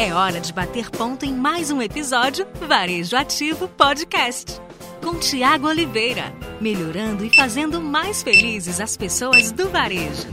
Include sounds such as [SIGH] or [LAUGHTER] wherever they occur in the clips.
É hora de bater ponto em mais um episódio Varejo Ativo Podcast. Com Tiago Oliveira, melhorando e fazendo mais felizes as pessoas do varejo.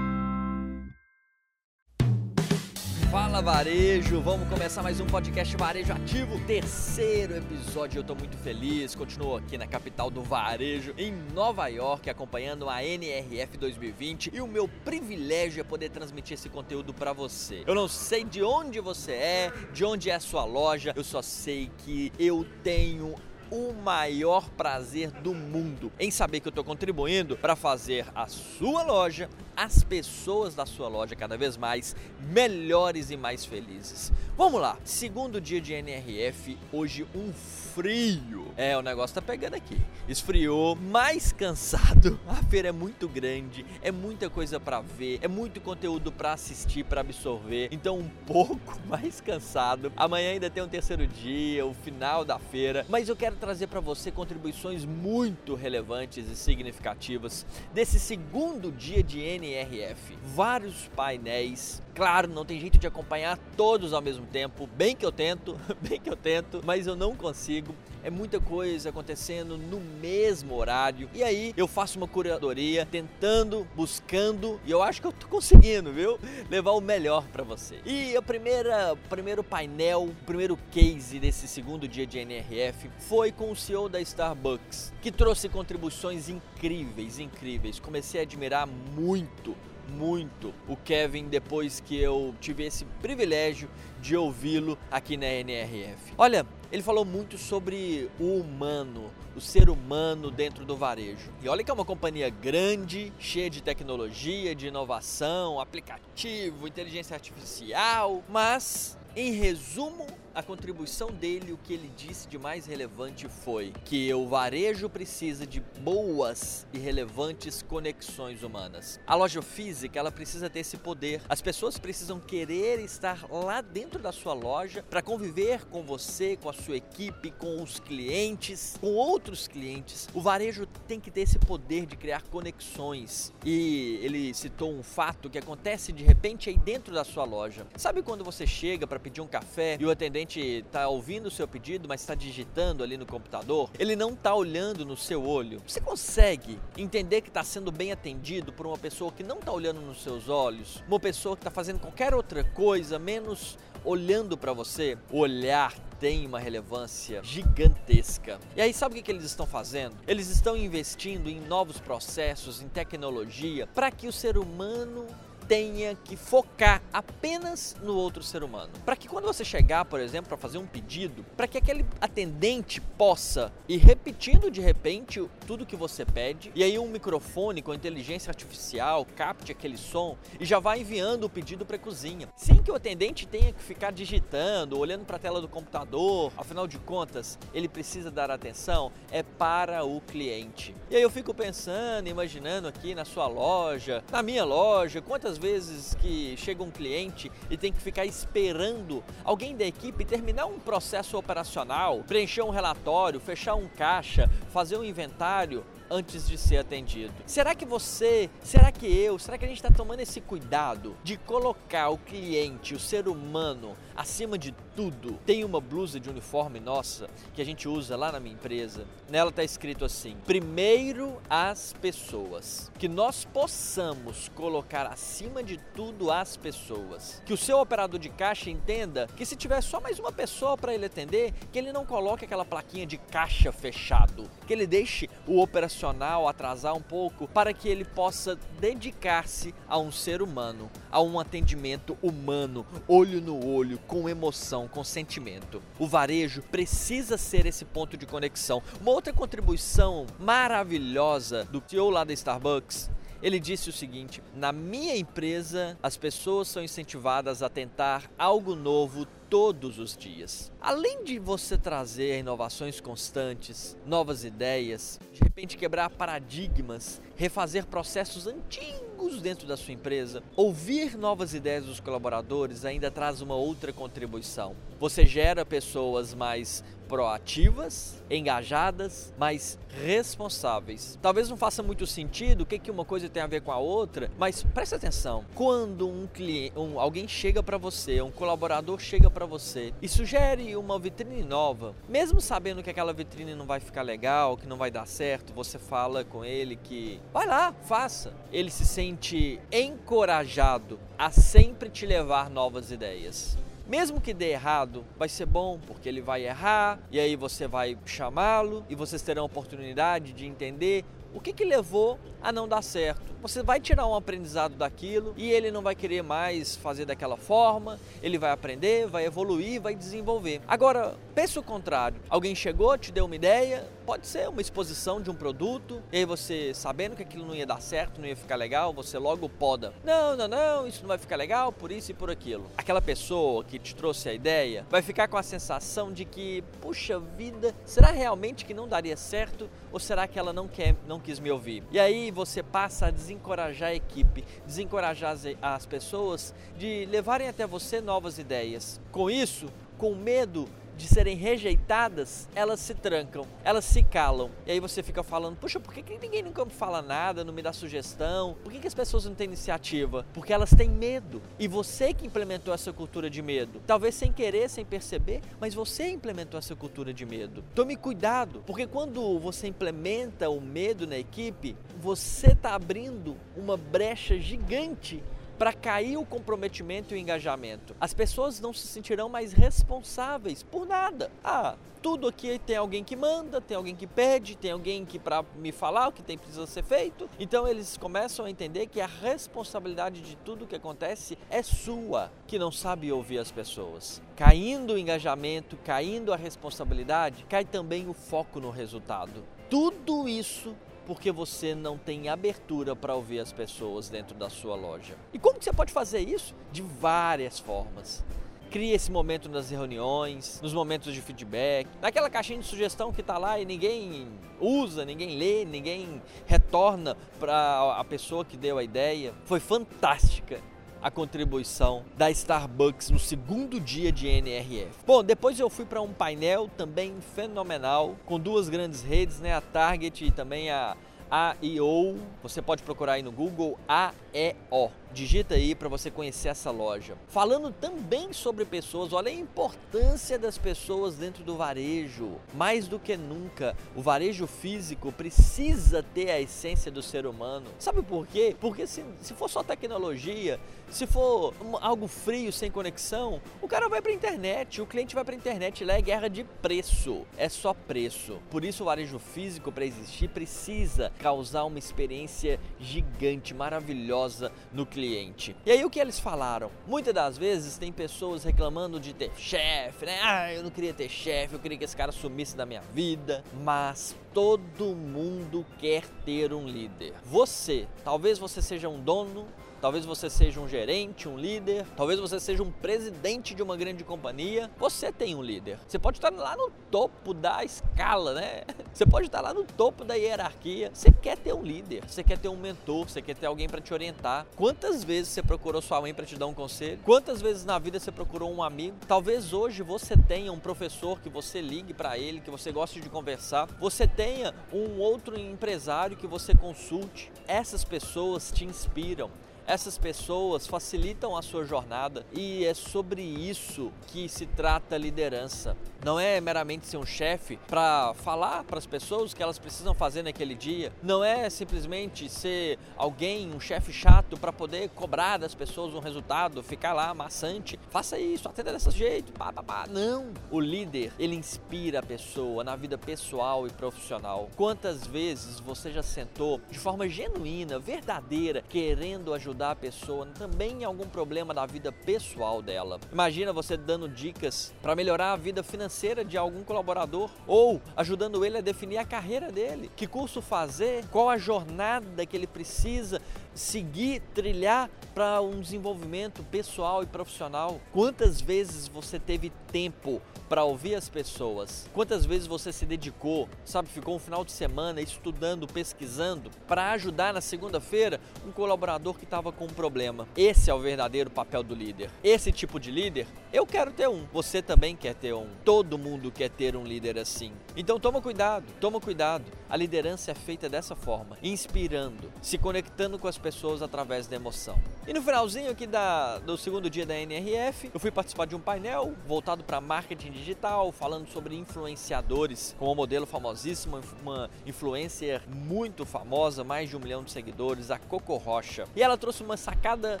Fala varejo, vamos começar mais um podcast Varejo Ativo, terceiro episódio. Eu tô muito feliz, continuo aqui na capital do varejo, em Nova York, acompanhando a NRF 2020 e o meu privilégio é poder transmitir esse conteúdo para você. Eu não sei de onde você é, de onde é a sua loja, eu só sei que eu tenho o maior prazer do mundo em saber que eu estou contribuindo para fazer a sua loja, as pessoas da sua loja cada vez mais melhores e mais felizes. Vamos lá, segundo dia de NRF, hoje um frio. É, o negócio tá pegando aqui. Esfriou, mais cansado. [LAUGHS] A feira é muito grande, é muita coisa para ver, é muito conteúdo para assistir, para absorver. Então um pouco [LAUGHS] mais cansado. Amanhã ainda tem um terceiro dia, o final da feira, mas eu quero trazer para você contribuições muito relevantes e significativas desse segundo dia de NRF. Vários painéis, claro, não tem jeito de acompanhar todos ao mesmo tempo, bem que eu tento, [LAUGHS] bem que eu tento, mas eu não consigo. É muita coisa acontecendo no mesmo horário. E aí eu faço uma curadoria, tentando, buscando, e eu acho que eu tô conseguindo, viu? Levar o melhor para você. E primeira, primeiro painel, o primeiro case desse segundo dia de NRF foi com o CEO da Starbucks, que trouxe contribuições incríveis, incríveis. Comecei a admirar muito muito o Kevin depois que eu tive esse privilégio de ouvi-lo aqui na NRF. Olha, ele falou muito sobre o humano, o ser humano dentro do varejo. E olha que é uma companhia grande, cheia de tecnologia, de inovação, aplicativo, inteligência artificial, mas em resumo, a contribuição dele, o que ele disse de mais relevante foi que o varejo precisa de boas e relevantes conexões humanas. A loja física, ela precisa ter esse poder. As pessoas precisam querer estar lá dentro da sua loja para conviver com você, com a sua equipe, com os clientes, com outros clientes. O varejo tem que ter esse poder de criar conexões. E ele citou um fato que acontece de repente aí dentro da sua loja. Sabe quando você chega para pedir um café e o atendente está ouvindo o seu pedido, mas está digitando ali no computador, ele não está olhando no seu olho. Você consegue entender que está sendo bem atendido por uma pessoa que não está olhando nos seus olhos? Uma pessoa que está fazendo qualquer outra coisa, menos olhando para você? O olhar tem uma relevância gigantesca. E aí, sabe o que, eles estão fazendo? Eles estão investindo em novos processos, em tecnologia, para que o ser humano tenha que focar apenas no outro ser humano. Para que quando você chegar, por exemplo, para fazer um pedido, para que aquele atendente possa ir repetindo de repente tudo que você pede, e aí um microfone com inteligência artificial capte aquele som e já vai enviando o pedido para a cozinha. Sem que o atendente tenha que ficar digitando, olhando para a tela do computador, afinal de contas, ele precisa dar atenção é para o cliente. E aí eu fico pensando, imaginando aqui na sua loja, na minha loja, quantas vezes que chega um cliente e tem que ficar esperando alguém da equipe terminar um processo operacional, preencher um relatório, fechar um caixa, fazer um inventário antes de ser atendido. Será que você, será que eu, será que a gente está tomando esse cuidado de colocar o cliente, o ser humano, acima de tudo? Tem uma blusa de uniforme nossa que a gente usa lá na minha empresa. Nela está escrito assim: primeiro as pessoas. Que nós possamos colocar acima de tudo as pessoas. Que o seu operador de caixa entenda que se tiver só mais uma pessoa para ele atender, que ele não coloque aquela plaquinha de caixa fechado, que ele deixe o operacional profissional atrasar um pouco para que ele possa dedicar-se a um ser humano, a um atendimento humano, olho no olho, com emoção, com sentimento. O varejo precisa ser esse ponto de conexão. Uma outra contribuição maravilhosa do CEO lá da Starbucks ele disse o seguinte: na minha empresa, as pessoas são incentivadas a tentar algo novo todos os dias. Além de você trazer inovações constantes, novas ideias, de repente quebrar paradigmas, refazer processos antigos dentro da sua empresa, ouvir novas ideias dos colaboradores ainda traz uma outra contribuição. Você gera pessoas mais proativas, engajadas, mais responsáveis. Talvez não faça muito sentido o que, que uma coisa tem a ver com a outra, mas preste atenção. Quando um cliente, um, alguém chega para você, um colaborador chega para para você e sugere uma vitrine nova, mesmo sabendo que aquela vitrine não vai ficar legal, que não vai dar certo, você fala com ele que vai lá, faça. Ele se sente encorajado a sempre te levar novas ideias. Mesmo que dê errado, vai ser bom, porque ele vai errar, e aí você vai chamá-lo e vocês terão a oportunidade de entender o que, que levou a não dar certo. Você vai tirar um aprendizado daquilo e ele não vai querer mais fazer daquela forma, ele vai aprender, vai evoluir, vai desenvolver. Agora, pense o contrário: alguém chegou, te deu uma ideia, pode ser uma exposição de um produto, e aí você, sabendo que aquilo não ia dar certo, não ia ficar legal, você logo poda. Não, não, não, isso não vai ficar legal por isso e por aquilo. Aquela pessoa que te trouxe a ideia vai ficar com a sensação de que, puxa vida, será realmente que não daria certo ou será que ela não quer, não quis me ouvir? E aí você passa a desencorajar a equipe, desencorajar as, as pessoas de levarem até você novas ideias. Com isso, com medo de serem rejeitadas, elas se trancam, elas se calam. E aí você fica falando: Puxa, por que, que ninguém nunca me fala nada, não me dá sugestão? Por que, que as pessoas não têm iniciativa? Porque elas têm medo. E você que implementou essa cultura de medo, talvez sem querer, sem perceber, mas você implementou essa cultura de medo. Tome cuidado, porque quando você implementa o medo na equipe, você está abrindo uma brecha gigante para cair o comprometimento e o engajamento. As pessoas não se sentirão mais responsáveis por nada. Ah, tudo aqui tem alguém que manda, tem alguém que pede, tem alguém que para me falar o que tem precisa ser feito. Então eles começam a entender que a responsabilidade de tudo que acontece é sua, que não sabe ouvir as pessoas. Caindo o engajamento, caindo a responsabilidade, cai também o foco no resultado. Tudo isso porque você não tem abertura para ouvir as pessoas dentro da sua loja. E como que você pode fazer isso? De várias formas. Crie esse momento nas reuniões, nos momentos de feedback, naquela caixinha de sugestão que está lá e ninguém usa, ninguém lê, ninguém retorna para a pessoa que deu a ideia. Foi fantástica a contribuição da Starbucks no segundo dia de NRF. Bom, depois eu fui para um painel também fenomenal com duas grandes redes, né, a Target e também a AEO. Você pode procurar aí no Google AEO. Digita aí para você conhecer essa loja. Falando também sobre pessoas, olha a importância das pessoas dentro do varejo. Mais do que nunca, o varejo físico precisa ter a essência do ser humano. Sabe por quê? Porque se, se for só tecnologia, se for algo frio, sem conexão, o cara vai para a internet, o cliente vai para a internet. Lá é guerra de preço, é só preço. Por isso, o varejo físico, para existir, precisa causar uma experiência gigante, maravilhosa no cliente. E aí o que eles falaram? Muitas das vezes tem pessoas reclamando de ter chefe, né? Ah, eu não queria ter chefe, eu queria que esse cara sumisse da minha vida. Mas todo mundo quer ter um líder. Você, talvez você seja um dono Talvez você seja um gerente, um líder, talvez você seja um presidente de uma grande companhia. Você tem um líder. Você pode estar lá no topo da escala, né? [LAUGHS] Você pode estar lá no topo da hierarquia. Você quer ter um líder, você quer ter um mentor, você quer ter alguém para te orientar. Quantas vezes você procurou sua mãe para te dar um conselho? Quantas vezes na vida você procurou um amigo? Talvez hoje você tenha um professor que você ligue para ele, que você goste de conversar. Você tenha um outro empresário que você consulte. Essas pessoas te inspiram. Essas pessoas facilitam a sua jornada e é sobre isso que se trata a liderança. Não é meramente ser um chefe para falar para as pessoas o que elas precisam fazer naquele dia. Não é simplesmente ser alguém, um chefe chato para poder cobrar das pessoas um resultado, ficar lá maçante. Faça isso, atenda desse jeito, pá, pá, pá. Não. O líder, ele inspira a pessoa na vida pessoal e profissional. Quantas vezes você já sentou de forma genuína, verdadeira, querendo ajudar a pessoa também em algum problema da vida pessoal dela? Imagina você dando dicas para melhorar a vida financeira de algum colaborador ou ajudando ele a definir a carreira dele, que curso fazer, qual a jornada que ele precisa seguir, trilhar para um desenvolvimento pessoal e profissional. Quantas vezes você teve tempo para ouvir as pessoas? Quantas vezes você se dedicou, sabe, ficou um final de semana estudando, pesquisando para ajudar na segunda-feira um colaborador que estava com um problema? Esse é o verdadeiro papel do líder. Esse tipo de líder, eu quero ter um. Você também quer ter um. Todo mundo quer ter um líder assim. Então toma cuidado, toma cuidado. A liderança é feita dessa forma, inspirando, se conectando com as pessoas através da emoção. E no finalzinho aqui da, do segundo dia da NRF, eu fui participar de um painel voltado para marketing digital, falando sobre influenciadores, com uma modelo famosíssima, uma influencer muito famosa, mais de um milhão de seguidores, a Coco Rocha. E ela trouxe uma sacada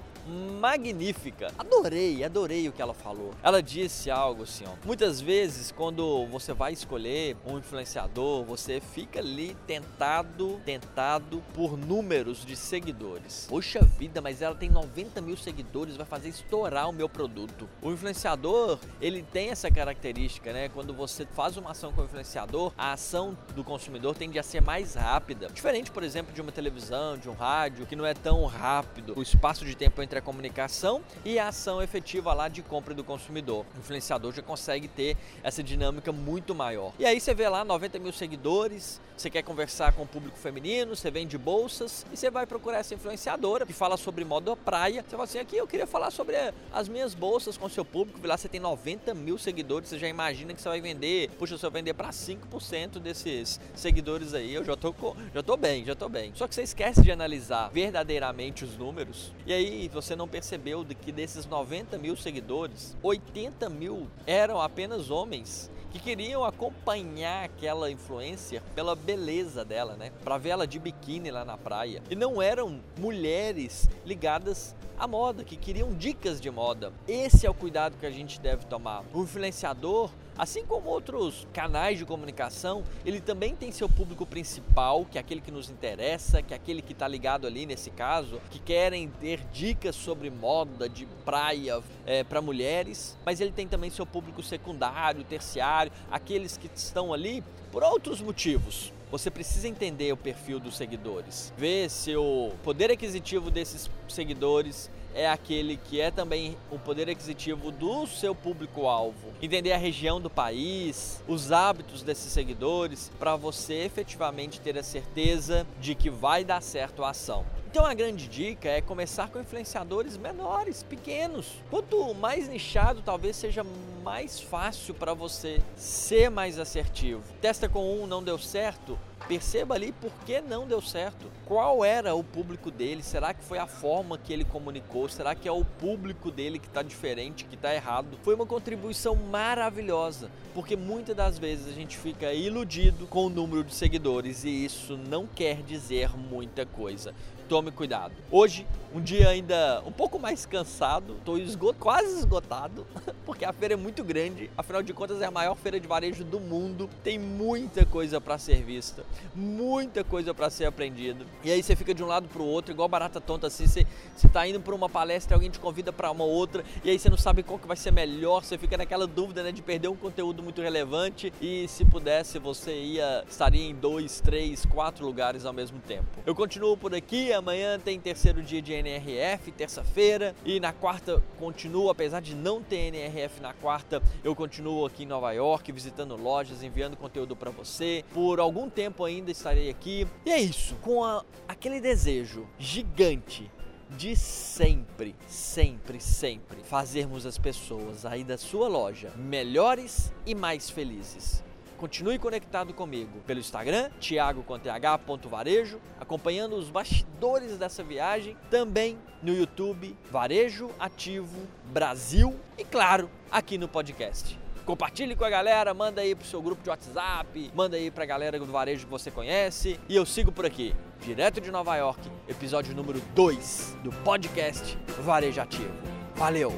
magnífica. Adorei, adorei o que ela falou. Ela disse algo assim, ó. Muitas vezes, quando você vai escolher um influenciador, você fica ali tentado, tentado por números de seguidores. Poxa vida, mas ela tem 90 mil seguidores, vai fazer estourar o meu produto. O influenciador, ele tem essa característica, né? Quando você faz uma ação com o influenciador, a ação do consumidor tende a ser mais rápida. Diferente, por exemplo, de uma televisão, de um rádio, que não é tão rápido. O espaço de tempo entre a comunicação e a ação efetiva lá de compra do consumidor. O influenciador já consegue ter essa dinâmica muito maior. E aí você vê lá 90 mil seguidores, você quer conversar com o público feminino, você vende bolsas e você vai procurar essa influenciadora que fala sobre moda praia. Você fala assim: aqui eu queria falar sobre as minhas bolsas com o seu público. Lá você tem 90 mil seguidores, você já imagina que você vai vender. Puxa, se eu vender para 5% desses seguidores aí, eu já tô, já tô bem, já tô bem. Só que você esquece de analisar verdadeiramente os números. E aí você não percebeu de que desses 90 mil seguidores, 80 mil eram apenas homens que queriam acompanhar aquela influencer pela beleza dela, né? Para ver ela de biquíni lá na praia. E não eram mulheres ligadas à moda, que queriam dicas de moda. Esse é o cuidado que a gente deve tomar. O influenciador Assim como outros canais de comunicação, ele também tem seu público principal, que é aquele que nos interessa, que é aquele que está ligado ali nesse caso, que querem ter dicas sobre moda de praia é, para mulheres, mas ele tem também seu público secundário, terciário, aqueles que estão ali por outros motivos. Você precisa entender o perfil dos seguidores, ver se o poder aquisitivo desses seguidores é aquele que é também o poder aquisitivo do seu público-alvo. Entender a região do país, os hábitos desses seguidores, para você efetivamente ter a certeza de que vai dar certo a ação. Então a grande dica é começar com influenciadores menores, pequenos. Quanto mais nichado, talvez seja mais fácil para você ser mais assertivo. Testa com um, não deu certo, Perceba ali por que não deu certo. Qual era o público dele? Será que foi a forma que ele comunicou? Será que é o público dele que está diferente, que está errado? Foi uma contribuição maravilhosa, porque muitas das vezes a gente fica iludido com o número de seguidores e isso não quer dizer muita coisa tome cuidado. Hoje, um dia ainda um pouco mais cansado, estou quase esgotado, [LAUGHS] porque a feira é muito grande, afinal de contas é a maior feira de varejo do mundo, tem muita coisa para ser vista, muita coisa para ser aprendido. E aí você fica de um lado para o outro, igual barata tonta assim, você, você tá indo para uma palestra, alguém te convida para uma outra, e aí você não sabe qual que vai ser melhor, você fica naquela dúvida né, de perder um conteúdo muito relevante e se pudesse você ia estaria em dois, três, quatro lugares ao mesmo tempo. Eu continuo por aqui, amanhã tem terceiro dia de NRF, terça-feira, e na quarta continuo, apesar de não ter NRF na quarta, eu continuo aqui em Nova York, visitando lojas, enviando conteúdo para você. Por algum tempo ainda estarei aqui. E é isso, com a, aquele desejo gigante de sempre, sempre, sempre fazermos as pessoas aí da sua loja melhores e mais felizes. Continue conectado comigo pelo Instagram, thiago.varejo, acompanhando os bastidores dessa viagem, também no YouTube Varejo Ativo Brasil e claro, aqui no podcast. Compartilhe com a galera, manda aí pro seu grupo de WhatsApp, manda aí pra galera do varejo que você conhece e eu sigo por aqui, direto de Nova York, episódio número 2 do podcast Varejo Ativo. Valeu!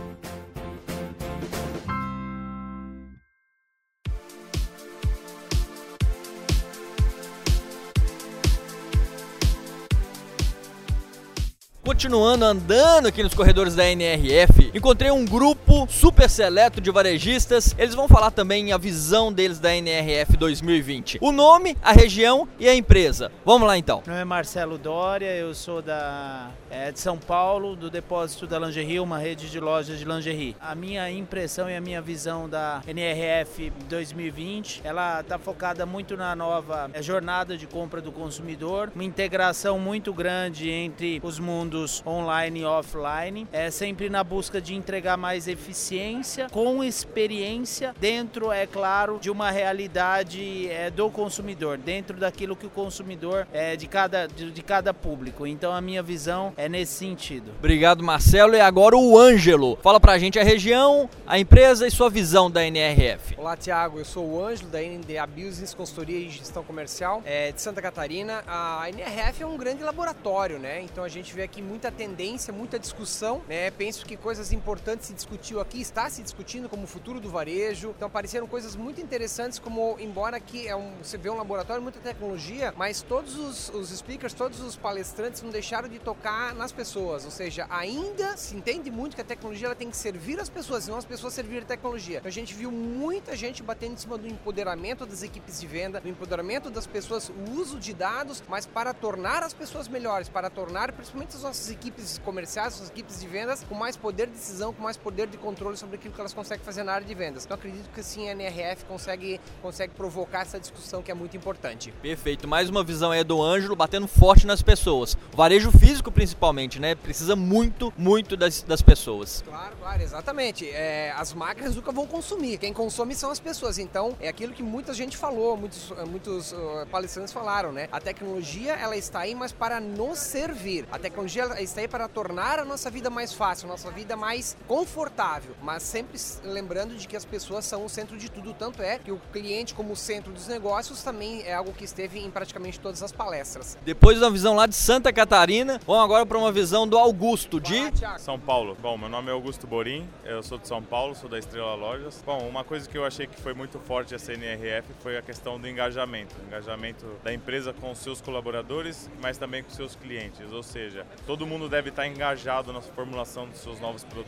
Continuando andando aqui nos corredores da NRF, encontrei um grupo super seleto de varejistas. Eles vão falar também a visão deles da NRF 2020. O nome, a região e a empresa. Vamos lá então. Meu nome é Marcelo Dória, eu sou da, é, de São Paulo, do depósito da Lingerie, uma rede de lojas de lingerie. A minha impressão e a minha visão da NRF 2020, ela está focada muito na nova é, jornada de compra do consumidor, uma integração muito grande entre os mundos online e offline, é sempre na busca de entregar mais eficiência com experiência dentro, é claro, de uma realidade é, do consumidor, dentro daquilo que o consumidor é de cada, de, de cada público. Então a minha visão é nesse sentido. Obrigado, Marcelo. E agora o Ângelo. Fala pra gente a região, a empresa e sua visão da NRF. Olá, Tiago. Eu sou o Ângelo da NDA Business Consultoria e Gestão Comercial é, de Santa Catarina. A NRF é um grande laboratório, né? Então a gente vê aqui muita tendência, muita discussão, né? Penso que coisas importantes se discutiu aqui, está se discutindo como o futuro do varejo. Então apareceram coisas muito interessantes, como embora aqui é um, você vê um laboratório, muita tecnologia, mas todos os, os speakers, todos os palestrantes não deixaram de tocar nas pessoas. Ou seja, ainda se entende muito que a tecnologia ela tem que servir as pessoas, não as pessoas servir a tecnologia. Então, a gente viu muita gente batendo em cima do empoderamento das equipes de venda, do empoderamento das pessoas, o uso de dados, mas para tornar as pessoas melhores, para tornar principalmente as nossas equipes comerciais, as equipes de vendas com mais poder de decisão, com mais poder de controle sobre aquilo que elas conseguem fazer na área de vendas. Então acredito que sim, a NRF consegue, consegue provocar essa discussão que é muito importante. Perfeito. Mais uma visão aí do Ângelo batendo forte nas pessoas. O varejo físico principalmente, né? Precisa muito, muito das, das pessoas. Claro, claro, exatamente. É, as máquinas nunca vão consumir. Quem consome são as pessoas. Então é aquilo que muita gente falou, muitos, muitos uh, palestrantes falaram, né? A tecnologia ela está aí, mas para nos servir. A tecnologia está aí para tornar a nossa vida mais fácil, a nossa vida mais confortável, mas sempre lembrando de que as pessoas são o centro de tudo. Tanto é que o cliente, como centro dos negócios, também é algo que esteve em praticamente todas as palestras. Depois da visão lá de Santa Catarina, vamos agora para uma visão do Augusto de São Paulo. Bom, meu nome é Augusto Borim, eu sou de São Paulo, sou da Estrela Lojas. Bom, uma coisa que eu achei que foi muito forte essa NRF foi a questão do engajamento. O engajamento da empresa com os seus colaboradores, mas também com seus clientes. Ou seja, todo mundo deve estar engajado na formulação dos seus novos produtos,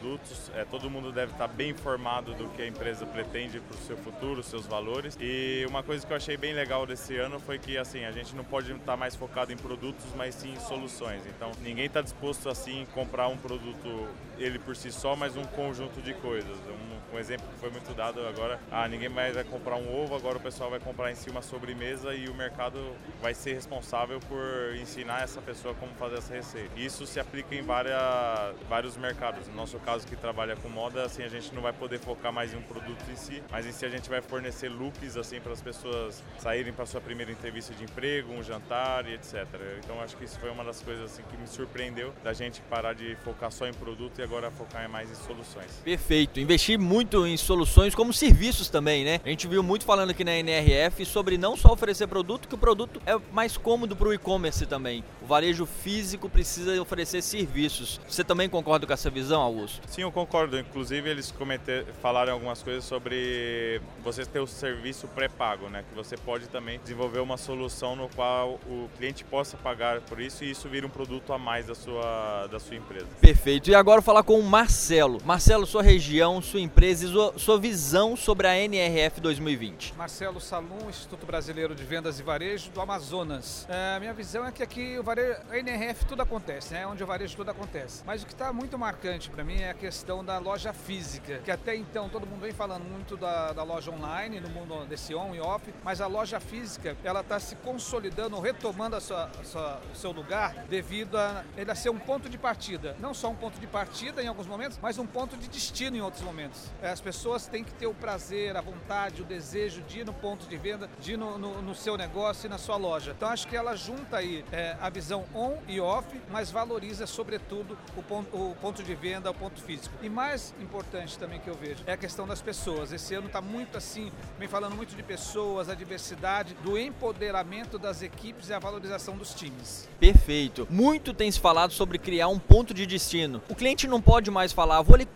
é, todo mundo deve estar bem informado do que a empresa pretende para o seu futuro, seus valores. E uma coisa que eu achei bem legal desse ano foi que assim a gente não pode estar mais focado em produtos, mas sim em soluções. Então ninguém está disposto assim comprar um produto ele por si só, mas um conjunto de coisas. Um, um, exemplo que foi muito dado agora, ah, ninguém mais vai comprar um ovo, agora o pessoal vai comprar em si uma sobremesa e o mercado vai ser responsável por ensinar essa pessoa como fazer essa receita. Isso se aplica em várias, vários mercados. No nosso caso que trabalha com moda, assim a gente não vai poder focar mais em um produto em si, mas em si a gente vai fornecer looks assim para as pessoas saírem para sua primeira entrevista de emprego, um jantar e etc. Então acho que isso foi uma das coisas assim que me surpreendeu da gente parar de focar só em produto e agora focar mais em soluções. Perfeito. Investir muito em soluções como serviços também, né? A gente viu muito falando aqui na NRF sobre não só oferecer produto, que o produto é mais cômodo para o e-commerce também. O varejo físico precisa oferecer serviços. Você também concorda com essa visão, Augusto? Sim, eu concordo. Inclusive, eles cometer, falaram algumas coisas sobre você ter o serviço pré-pago, né? Que você pode também desenvolver uma solução no qual o cliente possa pagar por isso e isso vira um produto a mais da sua, da sua empresa. Perfeito. E agora falar com o Marcelo. Marcelo, sua região, sua empresa e sua, visão sobre a NRF 2020. Marcelo Salum, Instituto Brasileiro de Vendas e Varejo do Amazonas. É, minha visão é que aqui o varejo, a NRF tudo acontece, né? Onde o varejo tudo acontece. Mas o que está muito marcante para mim é a questão da loja física, que até então todo mundo vem falando muito da, da loja online, no mundo desse on e off, mas a loja física ela está se consolidando, retomando a a o seu lugar devido a ele ser um ponto de partida. Não só um ponto de partida em alguns momentos, mas um ponto de destino em outros momentos. É, as pessoas têm que ter o prazer, a vontade, o desejo de ir no ponto de venda, de ir no, no, no seu negócio e na sua loja. Então acho que ela junta aí é, a visão on e off, mas valoriza sobretudo o ponto, o ponto de venda, o ponto físico. E mais importante também que eu vejo é a questão das pessoas. Esse ano está muito assim, vem falando muito de pessoas, a diversidade, do empoderamento das equipes e a valorização dos times. Perfeito. Muito tem se falado sobre criar um ponto de destino. O cliente não pode mais falar, vou ali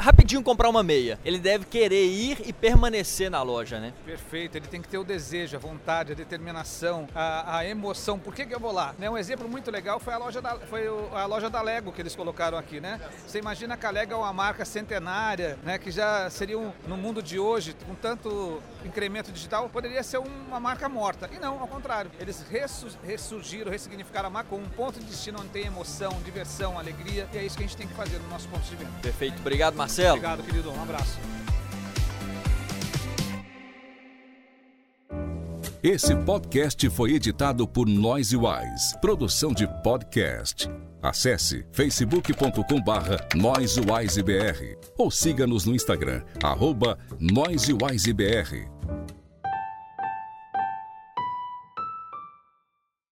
rapidinho comprar uma meia. Ele deve querer ir e permanecer na loja, né? Perfeito. Ele tem que ter o desejo, a vontade, a determinação, a, a emoção. Por que, que eu vou lá? Né? Um exemplo muito legal foi a loja da, foi a loja da Lego que eles colocaram aqui, né? Você imagina que a Lego é uma marca centenária, né? Que já seria um, no mundo de hoje, com tanto incremento digital, poderia ser uma marca morta. E não, ao contrário. Eles ressurgiram, ressignificaram a marca com um ponto de destino onde tem emoção, diversão, alegria. E é isso que a gente tem que fazer no nosso ponto de venda. Perfeito. Obrigado, Marcelo. Obrigado, querido. Um abraço. Esse podcast foi editado por Noise Wise, produção de podcast. Acesse facebook.com barra NoiseWiseBR ou siga-nos no Instagram, arroba NoiseWiseBR.